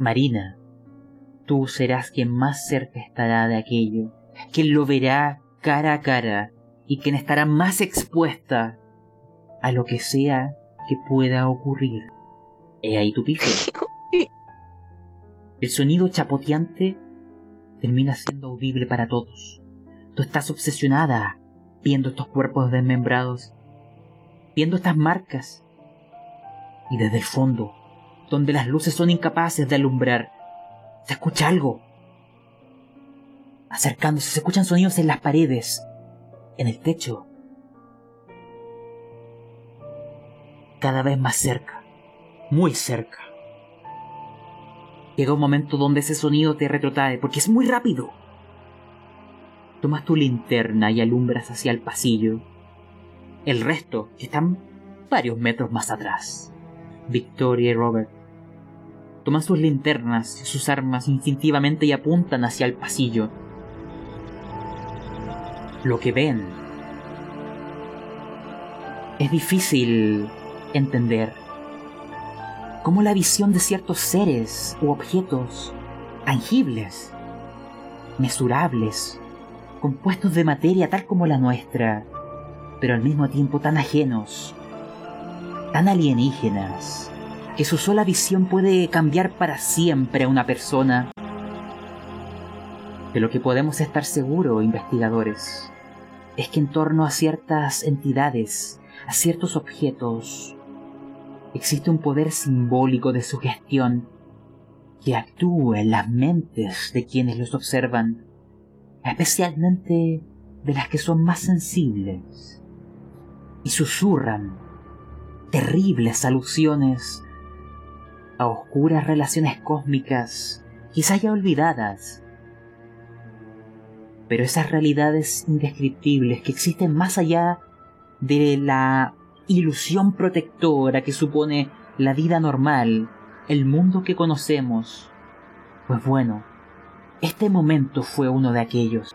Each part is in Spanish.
Marina, tú serás quien más cerca estará de aquello, quien lo verá cara a cara y quien estará más expuesta a lo que sea que pueda ocurrir. He ahí tu pife. El sonido chapoteante termina siendo audible para todos. Tú estás obsesionada viendo estos cuerpos desmembrados, viendo estas marcas. Y desde el fondo, donde las luces son incapaces de alumbrar, se escucha algo. Acercándose, se escuchan sonidos en las paredes, en el techo. Cada vez más cerca, muy cerca. Llega un momento donde ese sonido te retrotrae porque es muy rápido. Tomas tu linterna y alumbras hacia el pasillo. El resto están varios metros más atrás. Victoria y Robert toman sus linternas sus armas instintivamente y apuntan hacia el pasillo. Lo que ven es difícil entender cómo la visión de ciertos seres u objetos tangibles, mesurables, compuestos de materia tal como la nuestra, pero al mismo tiempo tan ajenos, tan alienígenas, que su sola visión puede cambiar para siempre a una persona. De lo que podemos estar seguros, investigadores, es que en torno a ciertas entidades, a ciertos objetos, existe un poder simbólico de sugestión que actúa en las mentes de quienes los observan, especialmente de las que son más sensibles, y susurran terribles alusiones a oscuras relaciones cósmicas, quizá ya olvidadas, pero esas realidades indescriptibles que existen más allá de la ilusión protectora que supone la vida normal, el mundo que conocemos. Pues bueno, este momento fue uno de aquellos.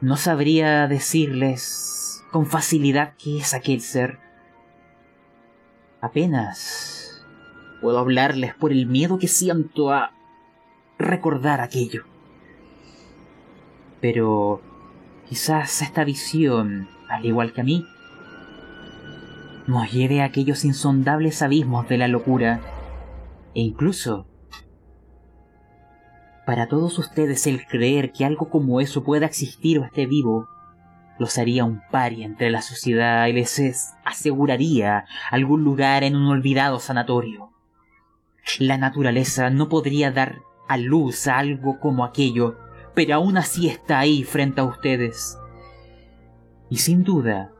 No sabría decirles con facilidad qué es aquel ser. Apenas puedo hablarles por el miedo que siento a recordar aquello. Pero quizás esta visión, al igual que a mí, nos lleve a aquellos insondables abismos de la locura. E incluso, para todos ustedes el creer que algo como eso pueda existir o esté vivo, los haría un pari entre la sociedad y les aseguraría algún lugar en un olvidado sanatorio. La naturaleza no podría dar a luz a algo como aquello, pero aún así está ahí frente a ustedes. Y sin duda,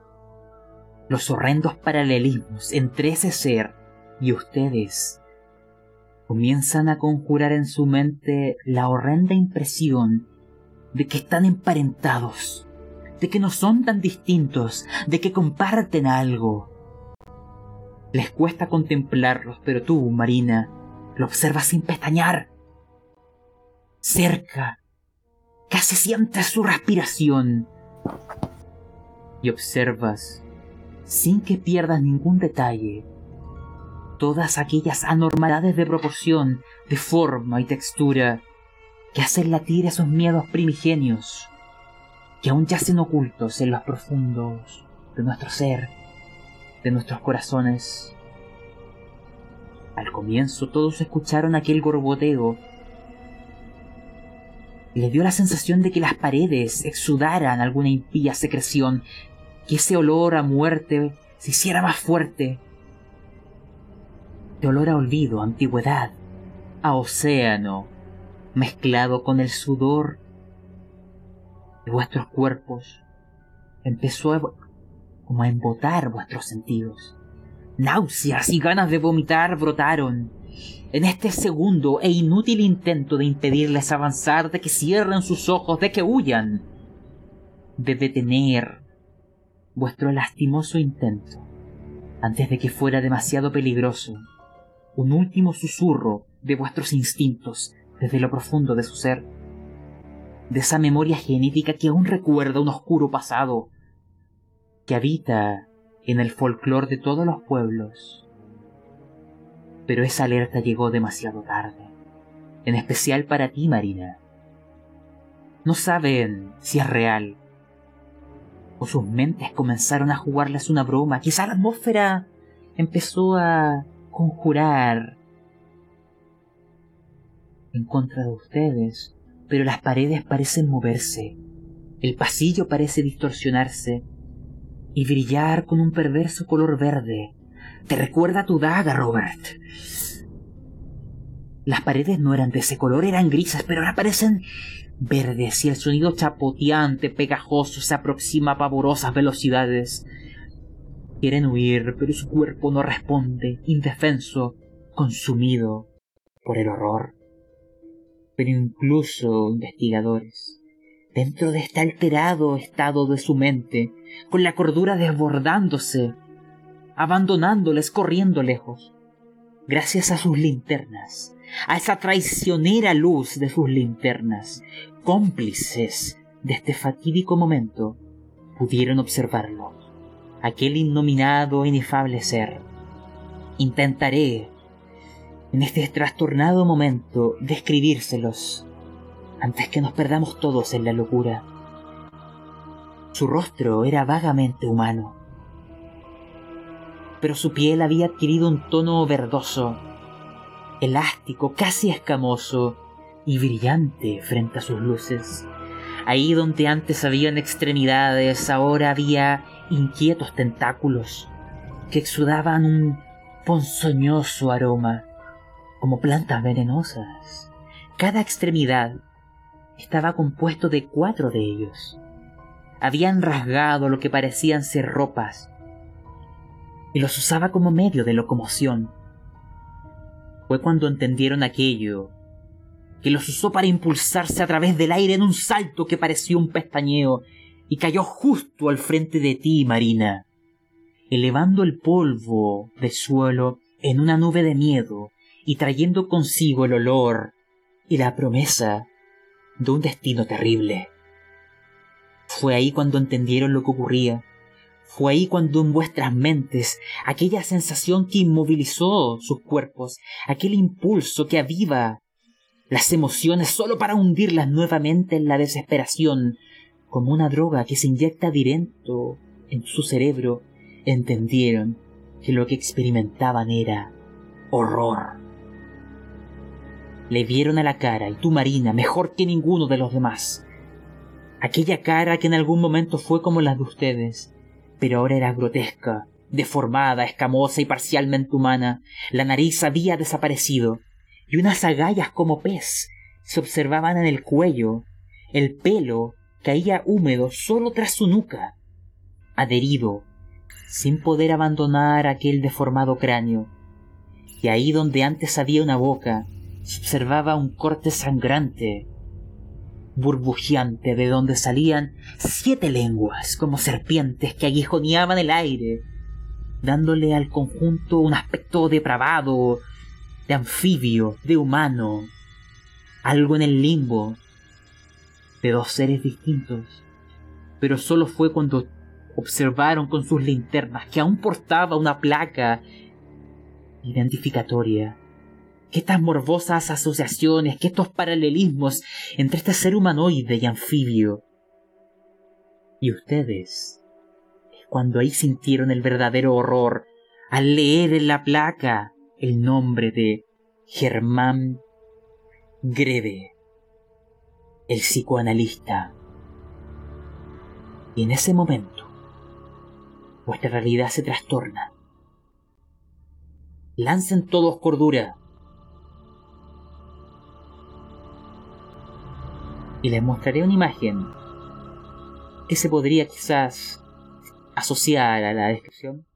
los horrendos paralelismos entre ese ser y ustedes comienzan a conjurar en su mente la horrenda impresión de que están emparentados, de que no son tan distintos, de que comparten algo. Les cuesta contemplarlos, pero tú, Marina, lo observas sin pestañear. Cerca, casi sientes su respiración. Y observas sin que pierdas ningún detalle. Todas aquellas anormalidades de proporción, de forma y textura que hacen latir esos miedos primigenios que aún yacen ocultos en los profundos de nuestro ser, de nuestros corazones. Al comienzo todos escucharon aquel gorboteo y les dio la sensación de que las paredes exudaran alguna impía secreción que ese olor a muerte se hiciera más fuerte. De olor a olvido, a antigüedad, a océano, mezclado con el sudor de vuestros cuerpos, empezó como a embotar vuestros sentidos. Náuseas y ganas de vomitar brotaron. En este segundo e inútil intento de impedirles avanzar, de que cierren sus ojos, de que huyan, de detener vuestro lastimoso intento, antes de que fuera demasiado peligroso, un último susurro de vuestros instintos desde lo profundo de su ser, de esa memoria genética que aún recuerda un oscuro pasado, que habita en el folclore de todos los pueblos. Pero esa alerta llegó demasiado tarde, en especial para ti, Marina. No saben si es real, o sus mentes comenzaron a jugarles una broma. Quizá la atmósfera empezó a conjurar en contra de ustedes, pero las paredes parecen moverse, el pasillo parece distorsionarse y brillar con un perverso color verde. Te recuerda tu daga, Robert. Las paredes no eran de ese color, eran grises, pero ahora parecen verdes y el sonido chapoteante, pegajoso, se aproxima a pavorosas velocidades. Quieren huir, pero su cuerpo no responde, indefenso, consumido por el horror. Pero incluso investigadores, dentro de este alterado estado de su mente, con la cordura desbordándose, abandonándoles corriendo lejos, gracias a sus linternas, a esa traicionera luz de sus linternas, cómplices de este fatídico momento, pudieron observarlo, aquel innominado e inefable ser. Intentaré, en este trastornado momento, describírselos, antes que nos perdamos todos en la locura. Su rostro era vagamente humano, pero su piel había adquirido un tono verdoso, elástico, casi escamoso y brillante frente a sus luces. Ahí donde antes habían extremidades, ahora había inquietos tentáculos que exudaban un ponzoñoso aroma, como plantas venenosas. Cada extremidad estaba compuesto de cuatro de ellos. Habían rasgado lo que parecían ser ropas y los usaba como medio de locomoción fue cuando entendieron aquello, que los usó para impulsarse a través del aire en un salto que pareció un pestañeo, y cayó justo al frente de ti, Marina, elevando el polvo del suelo en una nube de miedo y trayendo consigo el olor y la promesa de un destino terrible. Fue ahí cuando entendieron lo que ocurría, fue ahí cuando en vuestras mentes aquella sensación que inmovilizó sus cuerpos, aquel impulso que aviva las emociones solo para hundirlas nuevamente en la desesperación, como una droga que se inyecta directo en su cerebro, entendieron que lo que experimentaban era horror. Le vieron a la cara, y tú Marina, mejor que ninguno de los demás. Aquella cara que en algún momento fue como la de ustedes, pero ahora era grotesca, deformada, escamosa y parcialmente humana. La nariz había desaparecido, y unas agallas como pez se observaban en el cuello. El pelo caía húmedo solo tras su nuca, adherido, sin poder abandonar aquel deformado cráneo. Y ahí donde antes había una boca, se observaba un corte sangrante burbujeante de donde salían siete lenguas como serpientes que aguijoneaban el aire, dándole al conjunto un aspecto depravado, de anfibio, de humano, algo en el limbo, de dos seres distintos. Pero solo fue cuando observaron con sus linternas que aún portaba una placa identificatoria que estas morbosas asociaciones, que estos paralelismos entre este ser humanoide y anfibio. Y ustedes, cuando ahí sintieron el verdadero horror al leer en la placa el nombre de Germán Greve, el psicoanalista. Y en ese momento, vuestra realidad se trastorna. Lancen todos cordura y les mostraré una imagen que se podría quizás asociar a la descripción